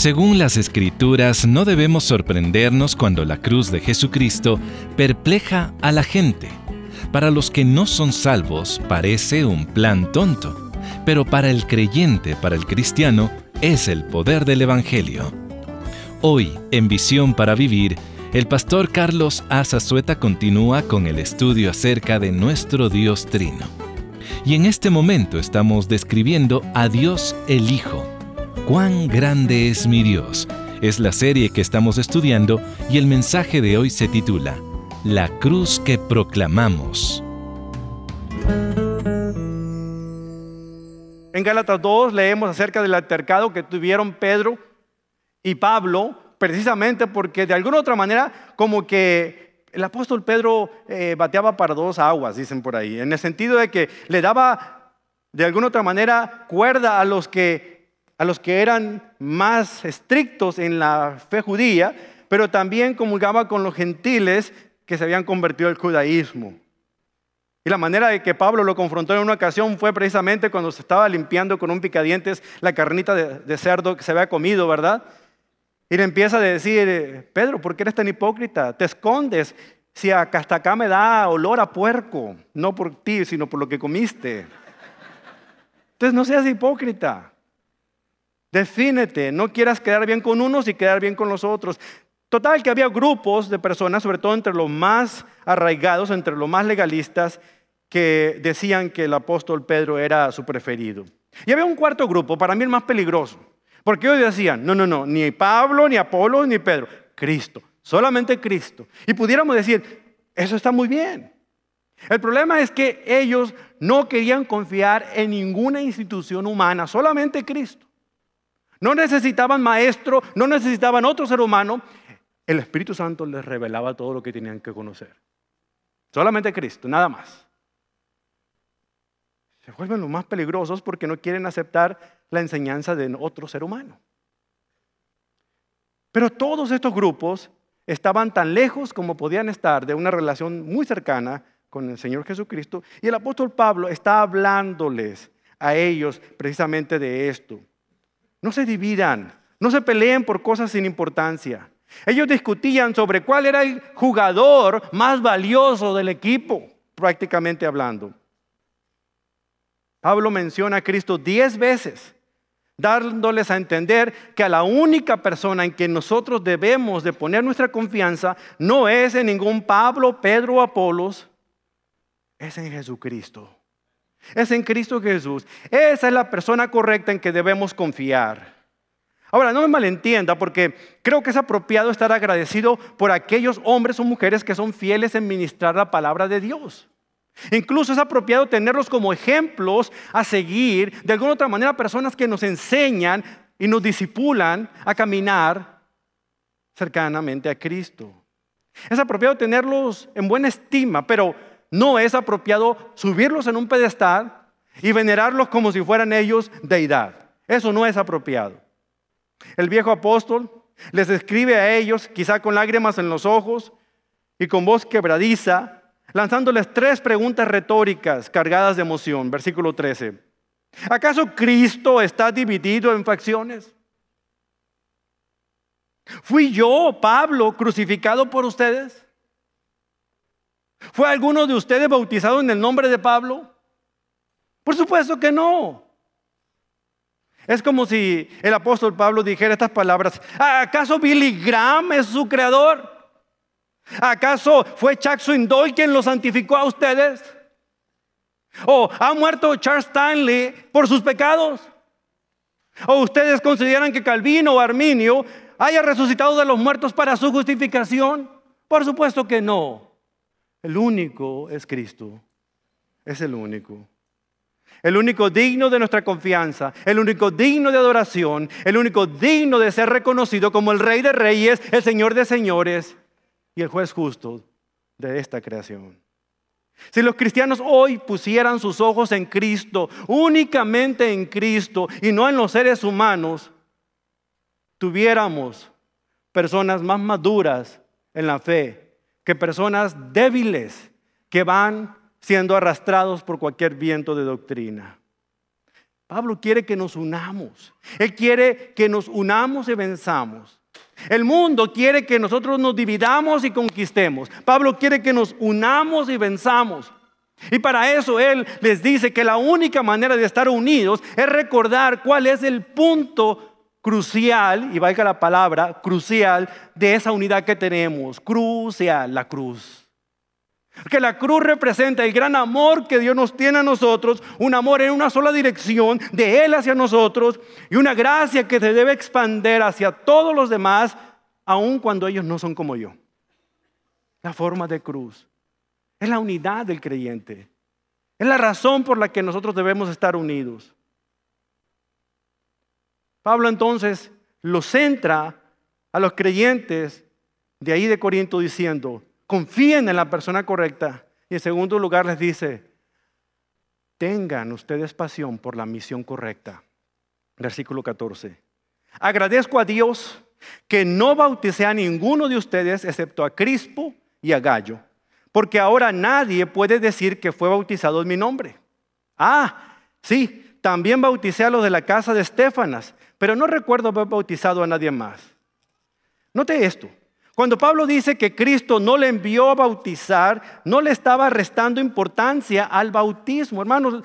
Según las escrituras, no debemos sorprendernos cuando la cruz de Jesucristo perpleja a la gente. Para los que no son salvos parece un plan tonto, pero para el creyente, para el cristiano, es el poder del Evangelio. Hoy, en Visión para Vivir, el pastor Carlos Azazueta continúa con el estudio acerca de nuestro Dios Trino. Y en este momento estamos describiendo a Dios el Hijo. ¿Cuán grande es mi Dios? Es la serie que estamos estudiando y el mensaje de hoy se titula La cruz que proclamamos. En Gálatas 2 leemos acerca del altercado que tuvieron Pedro y Pablo, precisamente porque de alguna otra manera como que el apóstol Pedro eh, bateaba para dos aguas, dicen por ahí, en el sentido de que le daba de alguna otra manera cuerda a los que a los que eran más estrictos en la fe judía, pero también comulgaba con los gentiles que se habían convertido al judaísmo. Y la manera de que Pablo lo confrontó en una ocasión fue precisamente cuando se estaba limpiando con un picadientes la carnita de, cerdo que se había comido, ¿verdad? Y le empieza a decir, Pedro, ¿por qué eres tan hipócrita? Te escondes si hasta acá me da olor a puerco, no por ti, sino por lo que comiste. Entonces no seas hipócrita. Defínete, no quieras quedar bien con unos y quedar bien con los otros. Total, que había grupos de personas, sobre todo entre los más arraigados, entre los más legalistas, que decían que el apóstol Pedro era su preferido. Y había un cuarto grupo, para mí el más peligroso, porque ellos decían, no, no, no, ni Pablo, ni Apolo, ni Pedro, Cristo, solamente Cristo. Y pudiéramos decir, eso está muy bien. El problema es que ellos no querían confiar en ninguna institución humana, solamente Cristo. No necesitaban maestro, no necesitaban otro ser humano. El Espíritu Santo les revelaba todo lo que tenían que conocer. Solamente Cristo, nada más. Se vuelven los más peligrosos porque no quieren aceptar la enseñanza de otro ser humano. Pero todos estos grupos estaban tan lejos como podían estar de una relación muy cercana con el Señor Jesucristo. Y el apóstol Pablo está hablándoles a ellos precisamente de esto. No se dividan, no se peleen por cosas sin importancia. Ellos discutían sobre cuál era el jugador más valioso del equipo, prácticamente hablando. Pablo menciona a Cristo diez veces, dándoles a entender que a la única persona en que nosotros debemos de poner nuestra confianza no es en ningún Pablo, Pedro o Apolos, es en Jesucristo. Es en Cristo Jesús. Esa es la persona correcta en que debemos confiar. Ahora, no me malentienda porque creo que es apropiado estar agradecido por aquellos hombres o mujeres que son fieles en ministrar la palabra de Dios. Incluso es apropiado tenerlos como ejemplos a seguir, de alguna otra manera, personas que nos enseñan y nos disipulan a caminar cercanamente a Cristo. Es apropiado tenerlos en buena estima, pero no es apropiado subirlos en un pedestal y venerarlos como si fueran ellos deidad. Eso no es apropiado. El viejo apóstol les escribe a ellos, quizá con lágrimas en los ojos y con voz quebradiza, lanzándoles tres preguntas retóricas cargadas de emoción. Versículo 13. ¿Acaso Cristo está dividido en facciones? ¿Fui yo, Pablo, crucificado por ustedes? ¿Fue alguno de ustedes bautizado en el nombre de Pablo? Por supuesto que no. Es como si el apóstol Pablo dijera estas palabras. ¿Acaso Billy Graham es su creador? ¿Acaso fue Chuck Swindoll quien lo santificó a ustedes? ¿O ha muerto Charles Stanley por sus pecados? ¿O ustedes consideran que Calvino o Arminio haya resucitado de los muertos para su justificación? Por supuesto que no. El único es Cristo. Es el único. El único digno de nuestra confianza, el único digno de adoración, el único digno de ser reconocido como el Rey de Reyes, el Señor de Señores y el juez justo de esta creación. Si los cristianos hoy pusieran sus ojos en Cristo, únicamente en Cristo y no en los seres humanos, tuviéramos personas más maduras en la fe que personas débiles que van siendo arrastrados por cualquier viento de doctrina. Pablo quiere que nos unamos. Él quiere que nos unamos y venzamos. El mundo quiere que nosotros nos dividamos y conquistemos. Pablo quiere que nos unamos y venzamos. Y para eso Él les dice que la única manera de estar unidos es recordar cuál es el punto crucial, y valga la palabra, crucial, de esa unidad que tenemos. Crucial, la cruz. Que la cruz representa el gran amor que Dios nos tiene a nosotros, un amor en una sola dirección, de Él hacia nosotros, y una gracia que se debe expandir hacia todos los demás, aun cuando ellos no son como yo. La forma de cruz. Es la unidad del creyente. Es la razón por la que nosotros debemos estar unidos. Pablo entonces lo centra a los creyentes de ahí de Corinto diciendo, confíen en la persona correcta. Y en segundo lugar les dice, tengan ustedes pasión por la misión correcta. Versículo 14. Agradezco a Dios que no bauticé a ninguno de ustedes excepto a Crispo y a Gallo porque ahora nadie puede decir que fue bautizado en mi nombre. Ah, sí, también bauticé a los de la casa de Estefanas, pero no recuerdo haber bautizado a nadie más. Note esto. Cuando Pablo dice que Cristo no le envió a bautizar, no le estaba restando importancia al bautismo. Hermanos,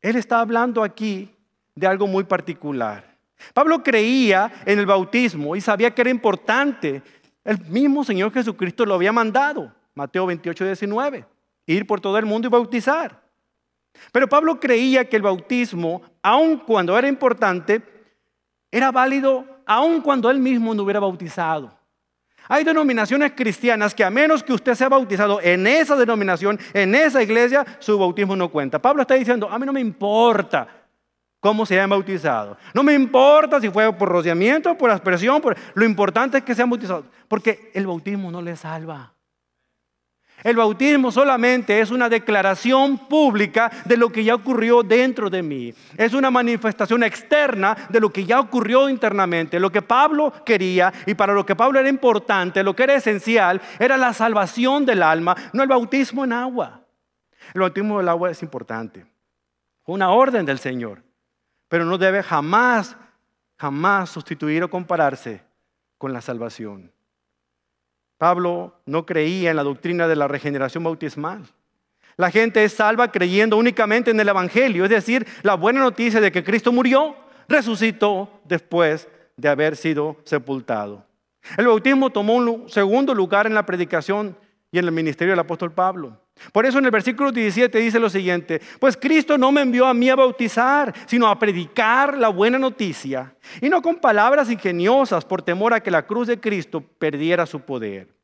él está hablando aquí de algo muy particular. Pablo creía en el bautismo y sabía que era importante. El mismo Señor Jesucristo lo había mandado. Mateo 28, 19. Ir por todo el mundo y bautizar. Pero Pablo creía que el bautismo, aun cuando era importante, era válido aun cuando él mismo no hubiera bautizado. Hay denominaciones cristianas que a menos que usted sea bautizado en esa denominación, en esa iglesia, su bautismo no cuenta. Pablo está diciendo, a mí no me importa cómo se hayan bautizado. No me importa si fue por rociamiento, por aspersión, lo importante es que sean bautizados. Porque el bautismo no le salva. El bautismo solamente es una declaración pública de lo que ya ocurrió dentro de mí. Es una manifestación externa de lo que ya ocurrió internamente. Lo que Pablo quería y para lo que Pablo era importante, lo que era esencial, era la salvación del alma, no el bautismo en agua. El bautismo del agua es importante. Una orden del Señor. Pero no debe jamás, jamás sustituir o compararse con la salvación. Pablo no creía en la doctrina de la regeneración bautismal. La gente es salva creyendo únicamente en el Evangelio, es decir, la buena noticia de que Cristo murió, resucitó después de haber sido sepultado. El bautismo tomó un segundo lugar en la predicación y en el ministerio del apóstol Pablo. Por eso en el versículo 17 dice lo siguiente, pues Cristo no me envió a mí a bautizar, sino a predicar la buena noticia, y no con palabras ingeniosas por temor a que la cruz de Cristo perdiera su poder.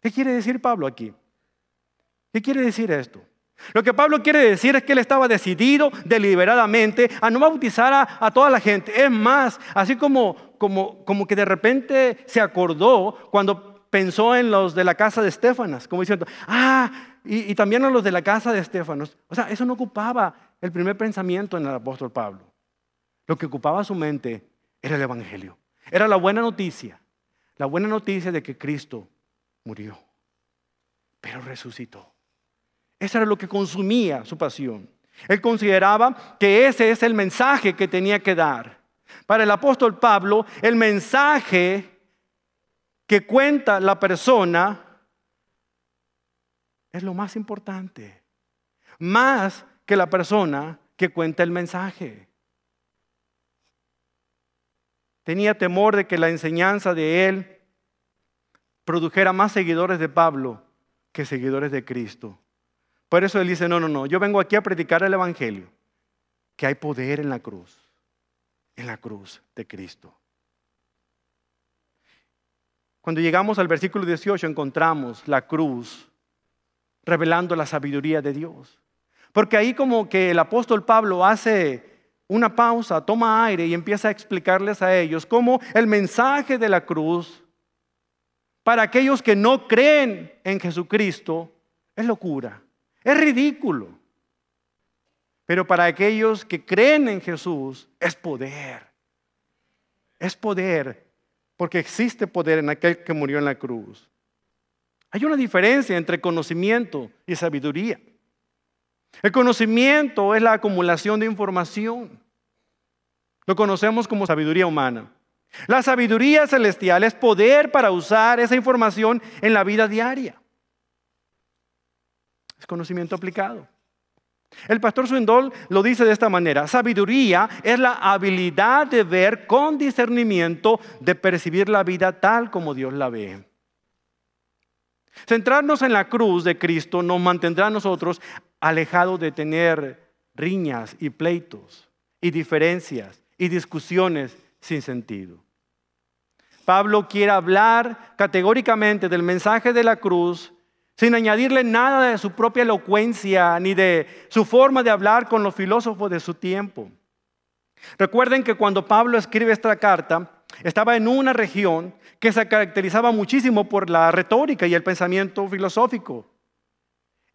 ¿Qué quiere decir Pablo aquí? ¿Qué quiere decir esto? Lo que Pablo quiere decir es que él estaba decidido deliberadamente a no bautizar a, toda la gente. Es más, así como, como, como que de repente se acordó cuando pensó en los de la casa de Estefanas, como diciendo, ah, y, también a los de la casa de Estefanos. O sea, eso no ocupaba el primer pensamiento en el apóstol Pablo. Lo que ocupaba su mente era el Evangelio. Era la buena noticia. La buena noticia de que Cristo murió, pero resucitó. Eso era lo que consumía su pasión. Él consideraba que ese es el mensaje que tenía que dar. Para el apóstol Pablo, el mensaje que cuenta la persona es lo más importante, más que la persona que cuenta el mensaje. Tenía temor de que la enseñanza de él produjera más seguidores de Pablo que seguidores de Cristo. Por eso él dice, no, no, no, yo vengo aquí a predicar el Evangelio, que hay poder en la cruz, en la cruz de Cristo. Cuando llegamos al versículo 18 encontramos la cruz revelando la sabiduría de Dios. Porque ahí como que el apóstol Pablo hace una pausa, toma aire y empieza a explicarles a ellos cómo el mensaje de la cruz para aquellos que no creen en Jesucristo es locura, es ridículo. Pero para aquellos que creen en Jesús es poder. Es poder, porque existe poder en aquel que murió en la cruz. Hay una diferencia entre conocimiento y sabiduría. El conocimiento es la acumulación de información. Lo conocemos como sabiduría humana. La sabiduría celestial es poder para usar esa información en la vida diaria. Es conocimiento aplicado. El pastor Swindoll lo dice de esta manera, sabiduría es la habilidad de ver con discernimiento, de percibir la vida tal como Dios la ve. Centrarnos en la cruz de Cristo nos mantendrá a nosotros alejados de tener riñas y pleitos y diferencias y discusiones sin sentido. Pablo quiere hablar categóricamente del mensaje de la cruz sin añadirle nada de su propia elocuencia ni de su forma de hablar con los filósofos de su tiempo. Recuerden que cuando Pablo escribe esta carta, estaba en una región que se caracterizaba muchísimo por la retórica y el pensamiento filosófico.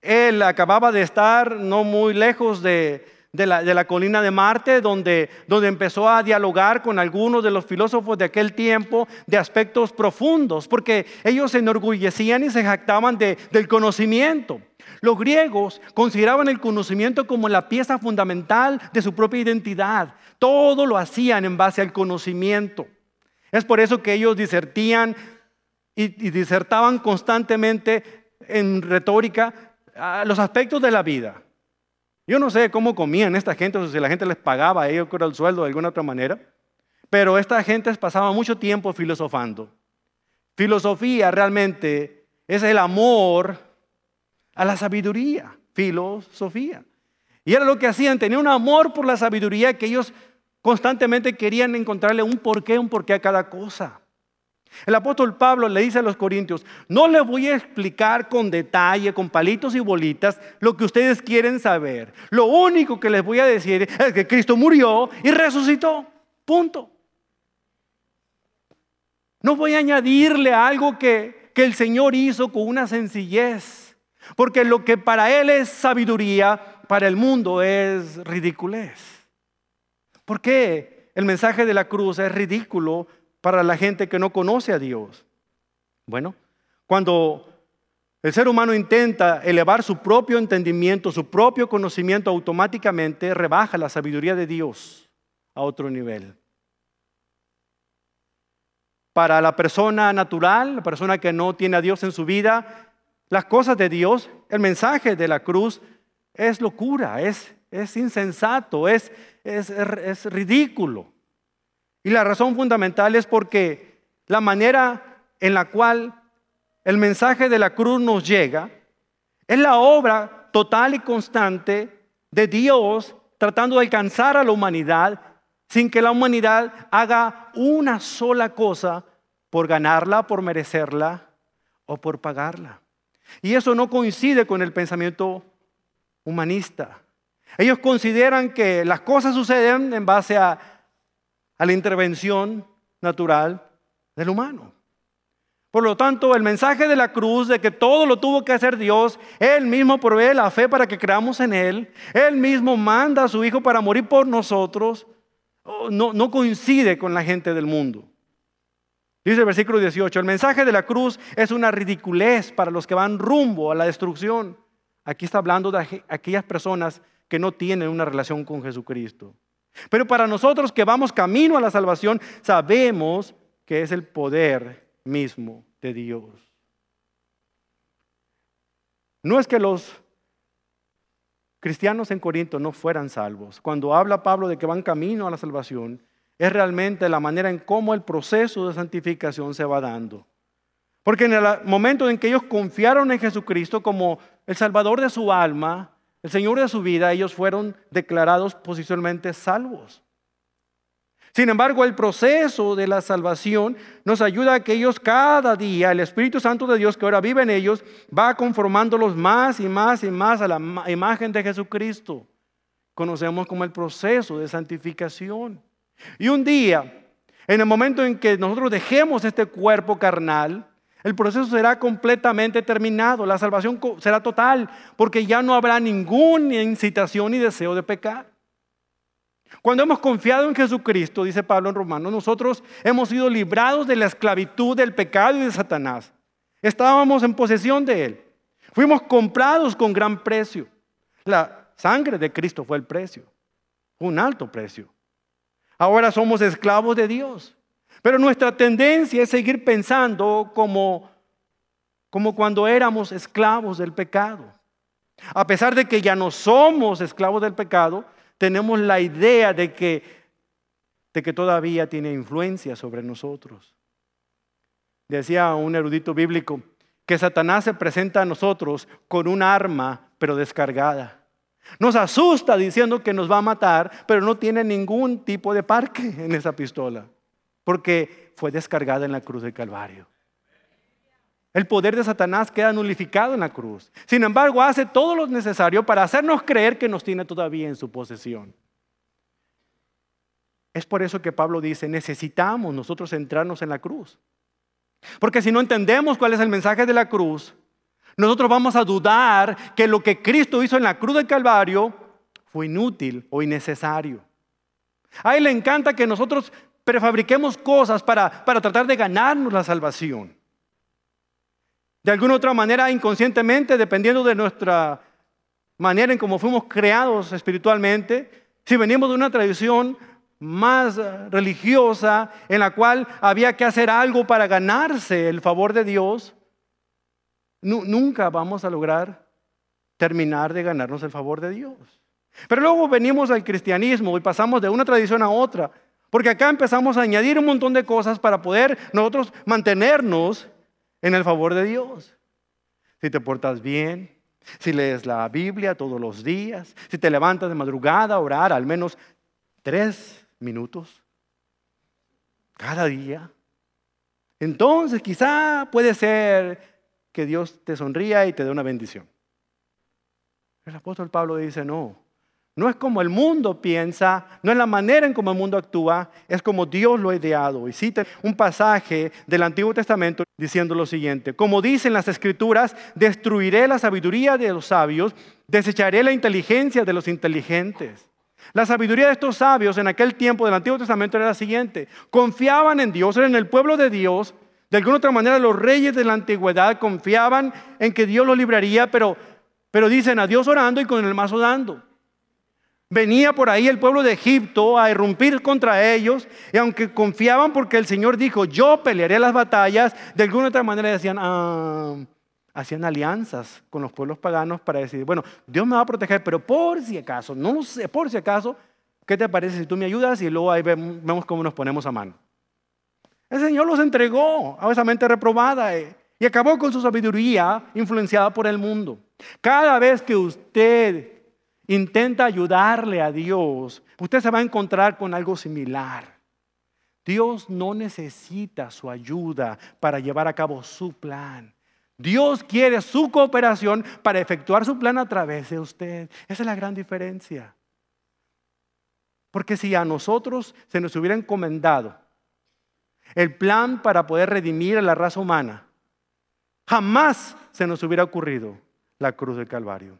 Él acababa de estar no muy lejos de, la, colina de Marte, donde, donde empezó a dialogar con algunos de los filósofos de aquel tiempo de aspectos profundos, porque ellos se enorgullecían y se jactaban del conocimiento. Los griegos consideraban el conocimiento como la pieza fundamental de su propia identidad. Todo lo hacían en base al conocimiento. Es por eso que ellos disertían y, disertaban constantemente en retórica los aspectos de la vida. Yo no sé cómo comían esta gente, o si la gente les pagaba a ellos con el sueldo de alguna otra manera, pero esta gente pasaba mucho tiempo filosofando. Filosofía realmente es el amor a la sabiduría, filosofía. Y era lo que hacían, tenían un amor por la sabiduría que ellos Constantemente querían encontrarle un porqué, un porqué a cada cosa. El apóstol Pablo le dice a los corintios, no les voy a explicar con detalle, con palitos y bolitas, lo que ustedes quieren saber. Lo único que les voy a decir es que Cristo murió y resucitó. Punto. No voy a añadirle algo que, que el Señor hizo con una sencillez. Porque lo que para Él es sabiduría, para el mundo es ridiculez. ¿Por qué el mensaje de la cruz es ridículo para la gente que no conoce a Dios? Bueno, cuando el ser humano intenta elevar su propio entendimiento, su propio conocimiento, automáticamente rebaja la sabiduría de Dios a otro nivel. Para la persona natural, la persona que no tiene a Dios en su vida, las cosas de Dios, el mensaje de la cruz es locura, es, es insensato, es, es, ridículo. Y la razón fundamental es porque la manera en la cual el mensaje de la cruz nos llega es la obra total y constante de Dios tratando de alcanzar a la humanidad sin que la humanidad haga una sola cosa por ganarla, por merecerla o por pagarla. Y eso no coincide con el pensamiento humanista. Ellos consideran que las cosas suceden en base a, la intervención natural del humano. Por lo tanto, el mensaje de la cruz de que todo lo tuvo que hacer Dios, Él mismo provee la fe para que creamos en Él, Él mismo manda a su Hijo para morir por nosotros, oh, no, no coincide con la gente del mundo. Dice el versículo 18, el mensaje de la cruz es una ridiculez para los que van rumbo a la destrucción. Aquí está hablando de aquellas personas que no tienen una relación con Jesucristo. Pero para nosotros que vamos camino a la salvación, sabemos que es el poder mismo de Dios. No es que los cristianos en Corinto no fueran salvos. Cuando habla Pablo de que van camino a la salvación, es realmente la manera en cómo el proceso de santificación se va dando. Porque en el momento en que ellos confiaron en Jesucristo como el Salvador de su alma, el Señor de su vida, ellos fueron declarados posicionalmente salvos. Sin embargo, el proceso de la salvación nos ayuda a que ellos cada día, el Espíritu Santo de Dios que ahora vive en ellos, va conformándolos más y más y más a la imagen de Jesucristo. Conocemos como el proceso de santificación. Y un día, en el momento en que nosotros dejemos este cuerpo carnal, el proceso será completamente terminado, la salvación será total, porque ya no habrá ninguna incitación ni deseo de pecar. Cuando hemos confiado en Jesucristo, dice Pablo en Romanos, nosotros hemos sido librados de la esclavitud del pecado y de Satanás. Estábamos en posesión de Él. Fuimos comprados con gran precio. La sangre de Cristo fue el precio. un alto precio. Ahora somos esclavos de Dios. Pero nuestra tendencia es seguir pensando como, como cuando éramos esclavos del pecado. A pesar de que ya no somos esclavos del pecado, tenemos la idea de que, de que todavía tiene influencia sobre nosotros. Decía un erudito bíblico que Satanás se presenta a nosotros con un arma, pero descargada. Nos asusta diciendo que nos va a matar, pero no tiene ningún tipo de parque en esa pistola, porque fue descargada en la cruz del Calvario. El poder de Satanás queda nulificado en la cruz. Sin embargo, hace todo lo necesario para hacernos creer que nos tiene todavía en su posesión. Es por eso que Pablo dice, necesitamos nosotros centrarnos en la cruz. Porque si no entendemos cuál es el mensaje de la cruz, nosotros vamos a dudar que lo que Cristo hizo en la cruz del Calvario fue inútil o innecesario. A Él le encanta que nosotros prefabriquemos cosas para, para tratar de ganarnos la salvación. De alguna otra manera, inconscientemente, dependiendo de nuestra manera en cómo fuimos creados espiritualmente, si venimos de una tradición más religiosa en la cual había que hacer algo para ganarse el favor de Dios, nunca vamos a lograr terminar de ganarnos el favor de Dios. Pero luego venimos al cristianismo y pasamos de una tradición a otra, porque acá empezamos a añadir un montón de cosas para poder nosotros mantenernos en el favor de Dios. Si te portas bien, si lees la Biblia todos los días, si te levantas de madrugada a orar al menos tres minutos cada día, entonces quizá puede ser que Dios te sonría y te dé una bendición. El apóstol Pablo dice, no, no es como el mundo piensa, no es la manera en cómo el mundo actúa, es como Dios lo ha ideado. Y cita un pasaje del Antiguo Testamento diciendo lo siguiente, como dicen las escrituras, destruiré la sabiduría de los sabios, desecharé la inteligencia de los inteligentes. La sabiduría de estos sabios en aquel tiempo del Antiguo Testamento era la siguiente, confiaban en Dios, eran el pueblo de Dios, de alguna otra manera los reyes de la antigüedad confiaban en que Dios los libraría, pero, pero dicen a Dios orando y con el mazo dando. Venía por ahí el pueblo de Egipto a irrumpir contra ellos y aunque confiaban porque el Señor dijo, yo pelearé las batallas, de alguna otra manera decían, ah, hacían alianzas con los pueblos paganos para decir, bueno, Dios me va a proteger, pero por si acaso, no sé, por si acaso, ¿qué te parece si tú me ayudas? Y luego ahí vemos cómo nos ponemos a mano. El Señor los entregó a esa mente reprobada eh, y acabó con su sabiduría influenciada por el mundo. Cada vez que usted intenta ayudarle a Dios, usted se va a encontrar con algo similar. Dios no necesita su ayuda para llevar a cabo su plan. Dios quiere su cooperación para efectuar su plan a través de usted. Esa es la gran diferencia. Porque si a nosotros se nos hubiera encomendado el plan para poder redimir a la raza humana. Jamás se nos hubiera ocurrido la cruz del Calvario.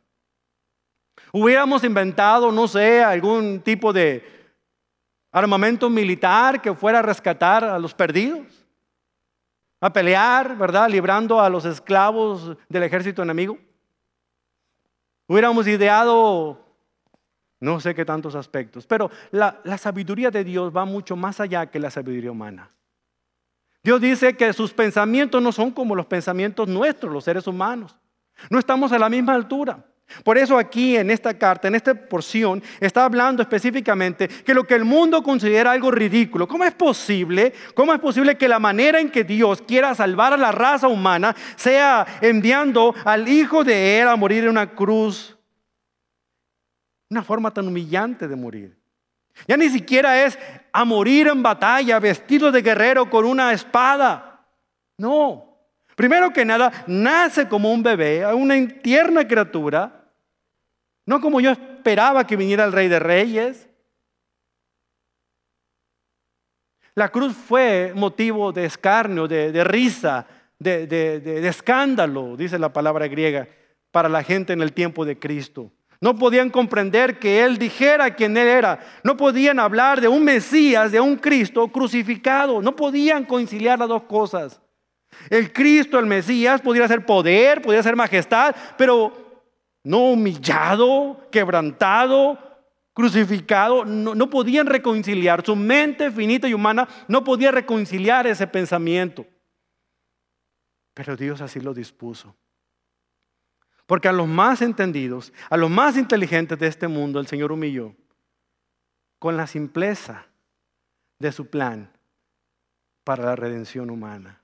Hubiéramos inventado, no sé, algún tipo de armamento militar que fuera a rescatar a los perdidos, a pelear, ¿verdad? Librando a los esclavos del ejército enemigo. Hubiéramos ideado no sé qué tantos aspectos, pero la, la sabiduría de Dios va mucho más allá que la sabiduría humana. Dios dice que sus pensamientos no son como los pensamientos nuestros, los seres humanos. No estamos a la misma altura. Por eso aquí en esta carta, en esta porción, está hablando específicamente que lo que el mundo considera algo ridículo, ¿cómo es posible? ¿Cómo es posible que la manera en que Dios quiera salvar a la raza humana sea enviando al Hijo de Él a morir en una cruz? Una forma tan humillante de morir. Ya ni siquiera es a morir en batalla vestido de guerrero con una espada. No. Primero que nada, nace como un bebé, una tierna criatura. No como yo esperaba que viniera el rey de reyes. La cruz fue motivo de escarnio, de, risa, de escándalo, dice la palabra griega, para la gente en el tiempo de Cristo. No podían comprender que Él dijera quién Él era. No podían hablar de un Mesías, de un Cristo crucificado. No podían conciliar las dos cosas. El Cristo, el Mesías, podría ser poder, podría ser majestad, pero no humillado, quebrantado, crucificado, no, podían reconciliar. Su mente finita y humana no podía reconciliar ese pensamiento. Pero Dios así lo dispuso. Porque a los más entendidos, a los más inteligentes de este mundo, el Señor humilló con la simpleza de su plan para la redención humana.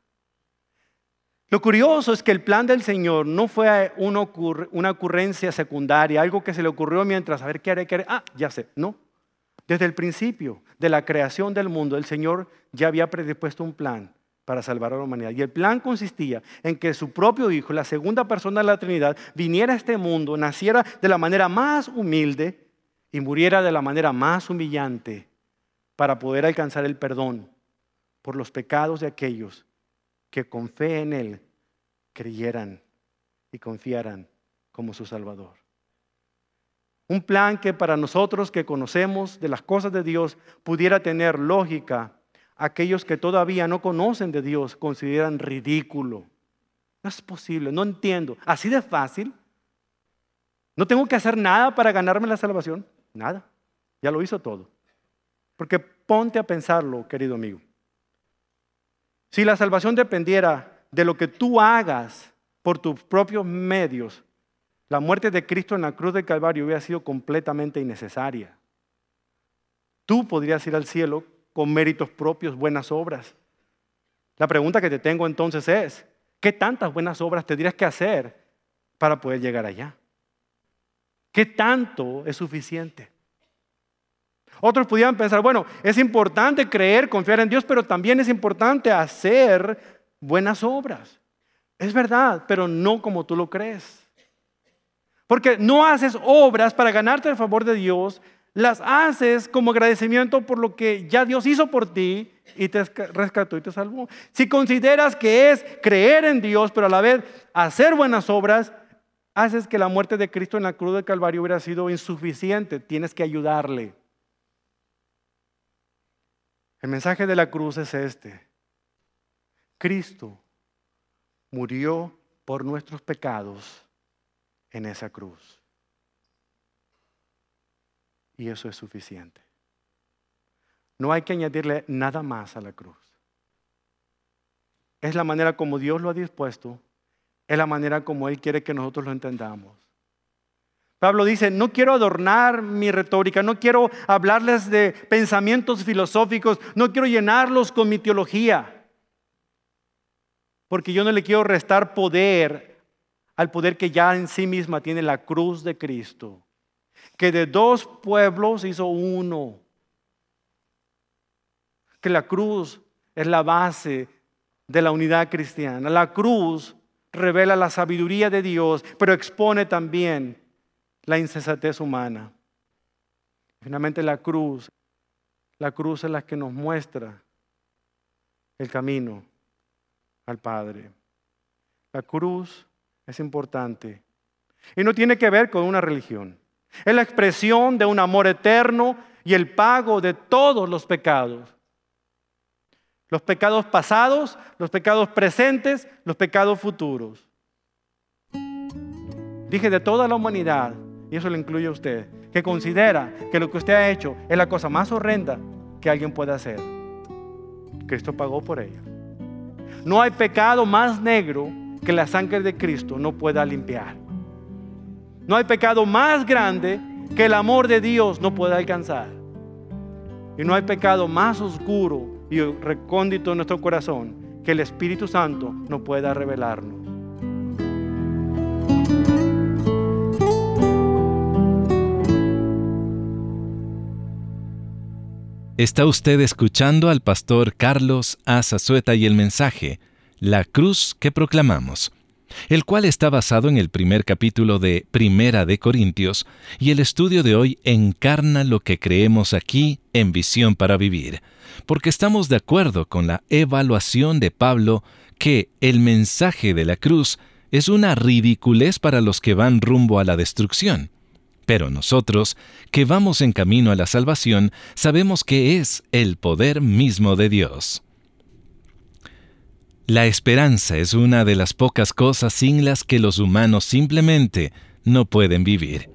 Lo curioso es que el plan del Señor no fue una, ocurrencia secundaria, algo que se le ocurrió mientras, a ver qué haré, qué haré. Ah, ya sé, no. Desde el principio de la creación del mundo, el Señor ya había predispuesto un plan para salvar a la humanidad. Y el plan consistía en que su propio Hijo, la segunda persona de la Trinidad, viniera a este mundo, naciera de la manera más humilde y muriera de la manera más humillante para poder alcanzar el perdón por los pecados de aquellos que con fe en Él creyeran y confiaran como su Salvador. Un plan que para nosotros que conocemos de las cosas de Dios pudiera tener lógica, aquellos que todavía no conocen de Dios consideran ridículo. No es posible, no entiendo. Así de fácil. No tengo que hacer nada para ganarme la salvación. Nada. Ya lo hizo todo. Porque ponte a pensarlo, querido amigo. Si la salvación dependiera de lo que tú hagas por tus propios medios, la muerte de Cristo en la cruz del Calvario hubiera sido completamente innecesaria. Tú podrías ir al cielo con méritos propios, buenas obras. La pregunta que te tengo entonces es, ¿qué tantas buenas obras tendrías que hacer para poder llegar allá? ¿Qué tanto es suficiente? Otros pudieran pensar, bueno, es importante creer, confiar en Dios, pero también es importante hacer buenas obras. Es verdad, pero no como tú lo crees. Porque no haces obras para ganarte el favor de Dios, las haces como agradecimiento por lo que ya Dios hizo por ti y te rescató y te salvó. Si consideras que es creer en Dios, pero a la vez hacer buenas obras, haces que la muerte de Cristo en la cruz del Calvario hubiera sido insuficiente. Tienes que ayudarle. El mensaje de la cruz es este. Cristo murió por nuestros pecados en esa cruz. Y eso es suficiente. No hay que añadirle nada más a la cruz. Es la manera como Dios lo ha dispuesto, es la manera como Él quiere que nosotros lo entendamos. Pablo dice, no quiero adornar mi retórica, no quiero hablarles de pensamientos filosóficos, no quiero llenarlos con mi teología, porque yo no le quiero restar poder al poder que ya en sí misma tiene la cruz de Cristo, que de dos pueblos hizo uno, que la cruz es la base de la unidad cristiana, la cruz revela la sabiduría de Dios, pero expone también la insensatez humana. Finalmente la cruz, la cruz es la que nos muestra el camino al Padre. La cruz es importante y no tiene que ver con una religión. Es la expresión de un amor eterno y el pago de todos los pecados. Los pecados pasados, los pecados presentes, los pecados futuros. Dije de toda la humanidad, y eso lo incluye a usted, que considera que lo que usted ha hecho es la cosa más horrenda que alguien puede hacer. Cristo pagó por ella. No hay pecado más negro que la sangre de Cristo no pueda limpiar. No hay pecado más grande que el amor de Dios no pueda alcanzar. Y no hay pecado más oscuro y recóndito en nuestro corazón que el Espíritu Santo no pueda revelarnos. Está usted escuchando al pastor Carlos Azazueta y el mensaje, La cruz que proclamamos, el cual está basado en el primer capítulo de Primera de Corintios, y el estudio de hoy encarna lo que creemos aquí en Visión para Vivir, porque estamos de acuerdo con la evaluación de Pablo que el mensaje de la cruz es una ridiculez para los que van rumbo a la destrucción pero nosotros, que vamos en camino a la salvación, sabemos que es el poder mismo de Dios. La esperanza es una de las pocas cosas sin las que los humanos simplemente no pueden vivir.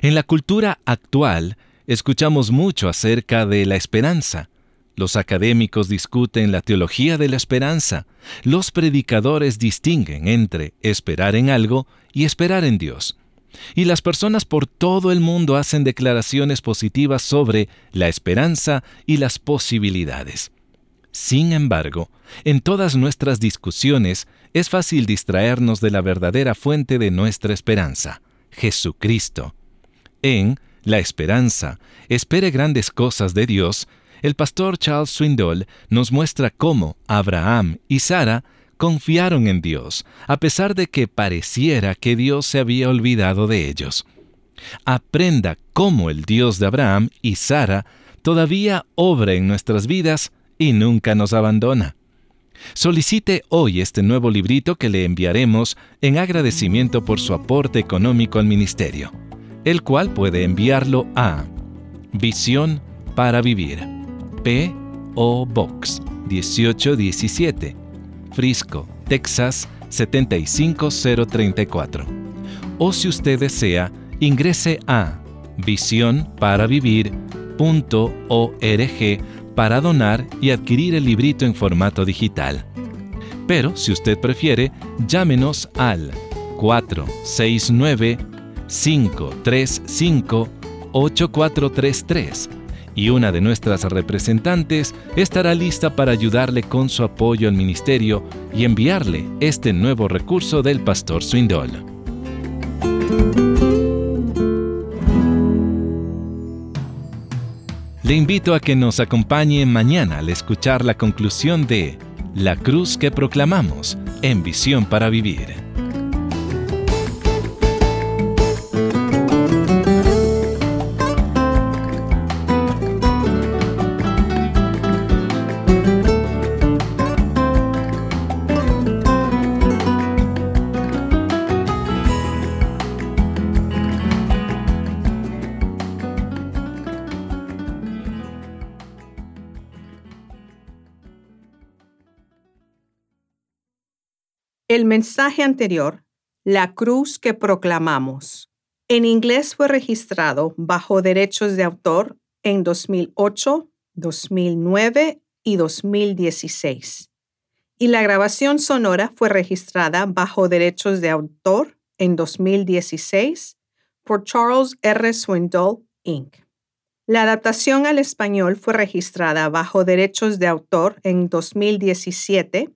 En la cultura actual, escuchamos mucho acerca de la esperanza. Los académicos discuten la teología de la esperanza. Los predicadores distinguen entre esperar en algo y esperar en Dios. Y las personas por todo el mundo hacen declaraciones positivas sobre la esperanza y las posibilidades. Sin embargo, en todas nuestras discusiones es fácil distraernos de la verdadera fuente de nuestra esperanza, Jesucristo. En La esperanza, espere grandes cosas de Dios, el pastor Charles Swindoll nos muestra cómo Abraham y Sara confiaron en Dios, a pesar de que pareciera que Dios se había olvidado de ellos. Aprenda cómo el Dios de Abraham y Sara todavía obra en nuestras vidas y nunca nos abandona. Solicite hoy este nuevo librito que le enviaremos en agradecimiento por su aporte económico al ministerio, el cual puede enviarlo a Visión para Vivir, P.O. Box 1817 Frisco, Texas 75034. O si usted desea, ingrese a visionparavivir.org para donar y adquirir el librito en formato digital. Pero si usted prefiere, llámenos al 469 535 8433 y una de nuestras representantes estará lista para ayudarle con su apoyo al ministerio y enviarle este nuevo recurso del pastor Swindoll. Le invito a que nos acompañe mañana al escuchar la conclusión de La cruz que proclamamos en Visión para Vivir. El mensaje anterior, la cruz que proclamamos, en inglés fue registrado bajo derechos de autor en 2008, 2009 y 2016. Y la grabación sonora fue registrada bajo derechos de autor en 2016 por Charles R. Swindoll, Inc. La adaptación al español fue registrada bajo derechos de autor en 2017